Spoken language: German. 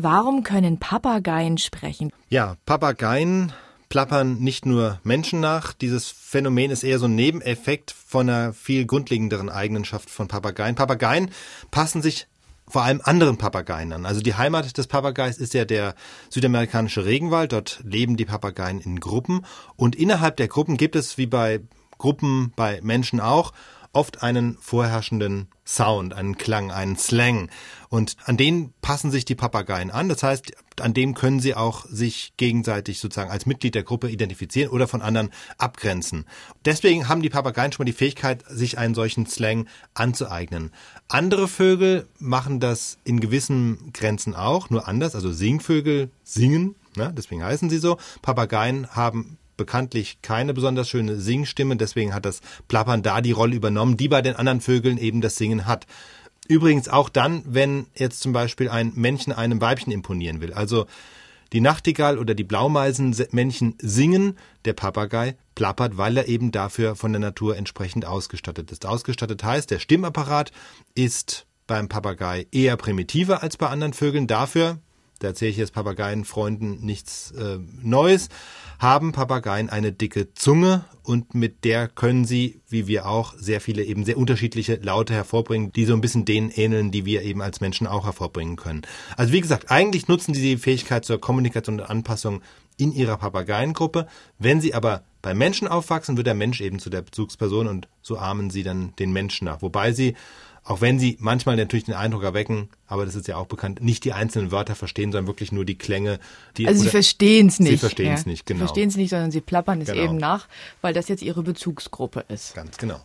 Warum können Papageien sprechen? Ja, Papageien plappern nicht nur Menschen nach. Dieses Phänomen ist eher so ein Nebeneffekt von einer viel grundlegenderen Eigenschaft von Papageien. Papageien passen sich vor allem anderen Papageien an. Also die Heimat des Papageis ist ja der südamerikanische Regenwald. Dort leben die Papageien in Gruppen. Und innerhalb der Gruppen gibt es, wie bei Gruppen, bei Menschen auch, oft einen vorherrschenden Sound, einen Klang, einen Slang. Und an den passen sich die Papageien an. Das heißt, an dem können sie auch sich gegenseitig sozusagen als Mitglied der Gruppe identifizieren oder von anderen abgrenzen. Deswegen haben die Papageien schon mal die Fähigkeit, sich einen solchen Slang anzueignen. Andere Vögel machen das in gewissen Grenzen auch, nur anders. Also Singvögel singen, ne? deswegen heißen sie so. Papageien haben bekanntlich keine besonders schöne Singstimme, deswegen hat das Plappern da die Rolle übernommen, die bei den anderen Vögeln eben das Singen hat. Übrigens auch dann, wenn jetzt zum Beispiel ein Männchen einem Weibchen imponieren will. Also die Nachtigall oder die Blaumeisenmännchen singen, der Papagei plappert, weil er eben dafür von der Natur entsprechend ausgestattet ist. Ausgestattet heißt, der Stimmapparat ist beim Papagei eher primitiver als bei anderen Vögeln. Dafür, da erzähle ich jetzt Papageienfreunden nichts äh, Neues, haben Papageien eine dicke Zunge und mit der können sie, wie wir auch, sehr viele eben sehr unterschiedliche Laute hervorbringen, die so ein bisschen denen ähneln, die wir eben als Menschen auch hervorbringen können. Also wie gesagt, eigentlich nutzen sie die Fähigkeit zur Kommunikation und Anpassung in ihrer Papageiengruppe. Wenn sie aber bei Menschen aufwachsen, wird der Mensch eben zu der Bezugsperson und so ahmen sie dann den Menschen nach. Wobei sie auch wenn sie manchmal natürlich den Eindruck erwecken, aber das ist ja auch bekannt, nicht die einzelnen Wörter verstehen, sondern wirklich nur die Klänge. Die, also sie verstehen es nicht. Sie verstehen es ja. nicht, genau. Sie verstehen es nicht, sondern sie plappern es Genau. eben nach, weil das jetzt ihre Bezugsgruppe ist. Ganz genau.